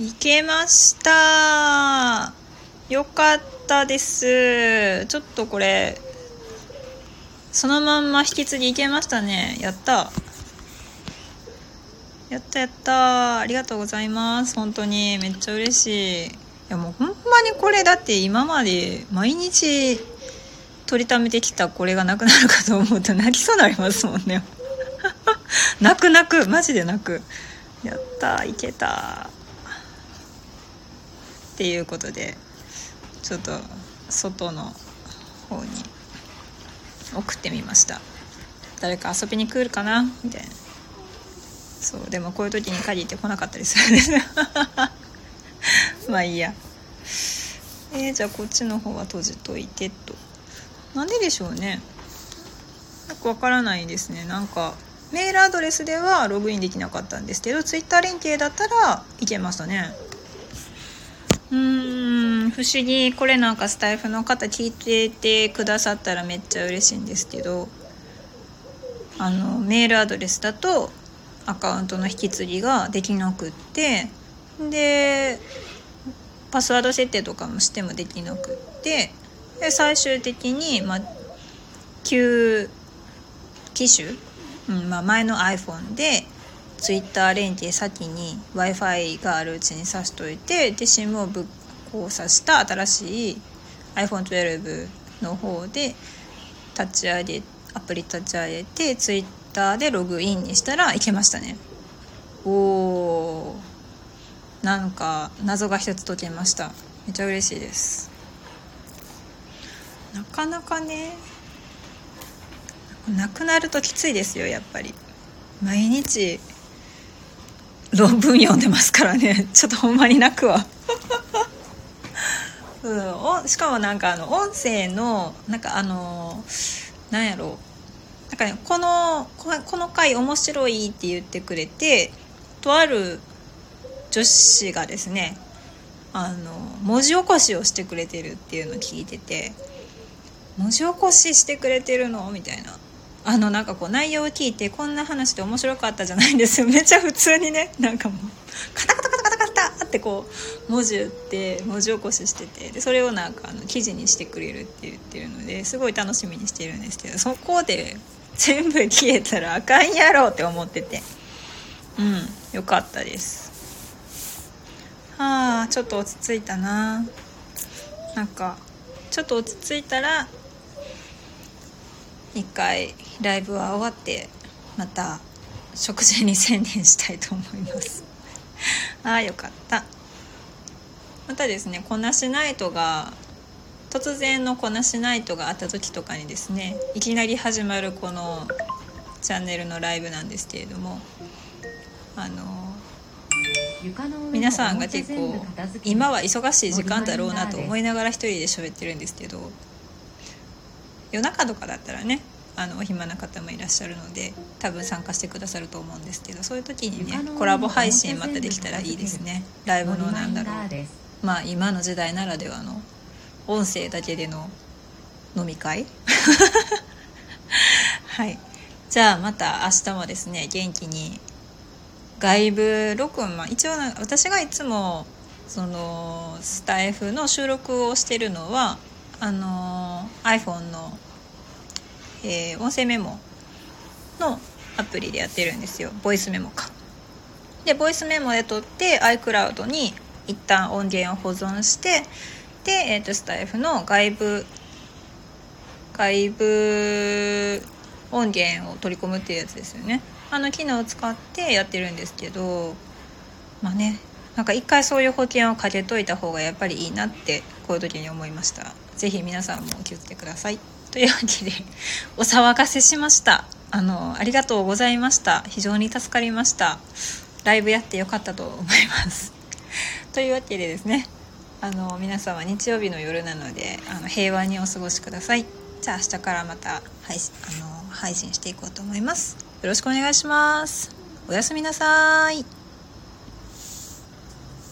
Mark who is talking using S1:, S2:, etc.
S1: いけました。よかったです。ちょっとこれそのまんま引き継ぎいけましたね。やった。やったやった。ありがとうございます。本当に。めっちゃ嬉しい。いやもうほんまにこれだって今まで毎日取りためてきたこれがなくなるかと思うと泣きそうになりますもんね。泣く泣く。マジで泣く。やった。いけた。っていうことでちょっと外の方に送ってみました。誰か遊びに来るかな？みたいな。そうでもこういう時に限って来なかったりするんです。まあいいや。えー、じゃあこっちの方は閉じといてと。なんででしょうね。よくわからないですね。なんかメールアドレスではログインできなかったんですけどツイッター連携だったらいけましたね。うーん不思議。これなんかスタイフの方聞いててくださったらめっちゃ嬉しいんですけどあのメールアドレスだとアカウントの引き継ぎができなくってでパスワード設定とかもしてもできなくってで最終的に、まあ、旧機種、うんまあ、前の iPhone で Twitter 連携先に w i f i があるうちに挿しといてで SIM をぶっ交差した新しい iPhone12 の方で立ち上げアプリ立ち上げて Twitter でログインにしたらいけましたね。おおなんか謎が一つ解けました。めっちゃ嬉しいです。なかなかねなくなるときついですよやっぱり。毎日論文読んでますからね。ちょっとほんまに泣くわ。うん、しかもなんかあの音声のなんかあのなんやろ。うなんかねこのこの回面白いって言ってくれてとある女子がですねあの文字起こしをしてくれてるっていうのを聞いてて文字起こししてくれてるの？みたいな。あのなんかこう内容を聞いてこんな話で面白かったじゃないんですよ。めっちゃ普通にねなんかもうカタカタカタカタカタってこう文字打って文字起こししててでそれをなんかあの記事にしてくれるって言ってるのですごい楽しみにしてるんですけどそこで全部消えたらあかんやろって思ってて。うんよかったです。はあちょっと落ち着いたな。なんかちょっと落ち着いたら一回ライブは終わってまた食事に専念したいと思います。ああよかった。またですねこなしナイトが突然のこなしナイトがあった時とかにですねいきなり始まるこのチャンネルのライブなんですけれどもあの皆さんが結構今は忙しい時間だろうなと思いながら一人で喋ってるんですけど夜中とかだったらねあのお暇な方もいらっしゃるので多分参加してくださると思うんですけどそういう時にねコラボ配信またできたらいいですね。ライブのなんだろう。まあ今の時代ならではの音声だけでの飲み会？はい。じゃあまた明日もですね元気に外部録音、まあ、一応私がいつもそのスタイフの収録をしてるのはあの iPhone の、えー、音声メモのアプリでやってるんですよ。ボイスメモか。でボイスメモで撮って iCloud に一旦音源を保存してで、えーと、スタイフの外部外部音源を取り込むっていうやつですよね。あの機能を使ってやってるんですけどまあねなんか一回そういう保険をかけといた方がやっぱりいいなってこういう時に思いました。是非皆さんも気をつけてください。というわけでお騒がせしました。あのありがとうございました。非常に助かりました。ライブやってよかったと思います。というわけでですねあの皆様日曜日の夜なのであの平和にお過ごしください。じゃあ明日からまた配信あの配信していこうと思います。よろしくお願いします。おやすみなさい。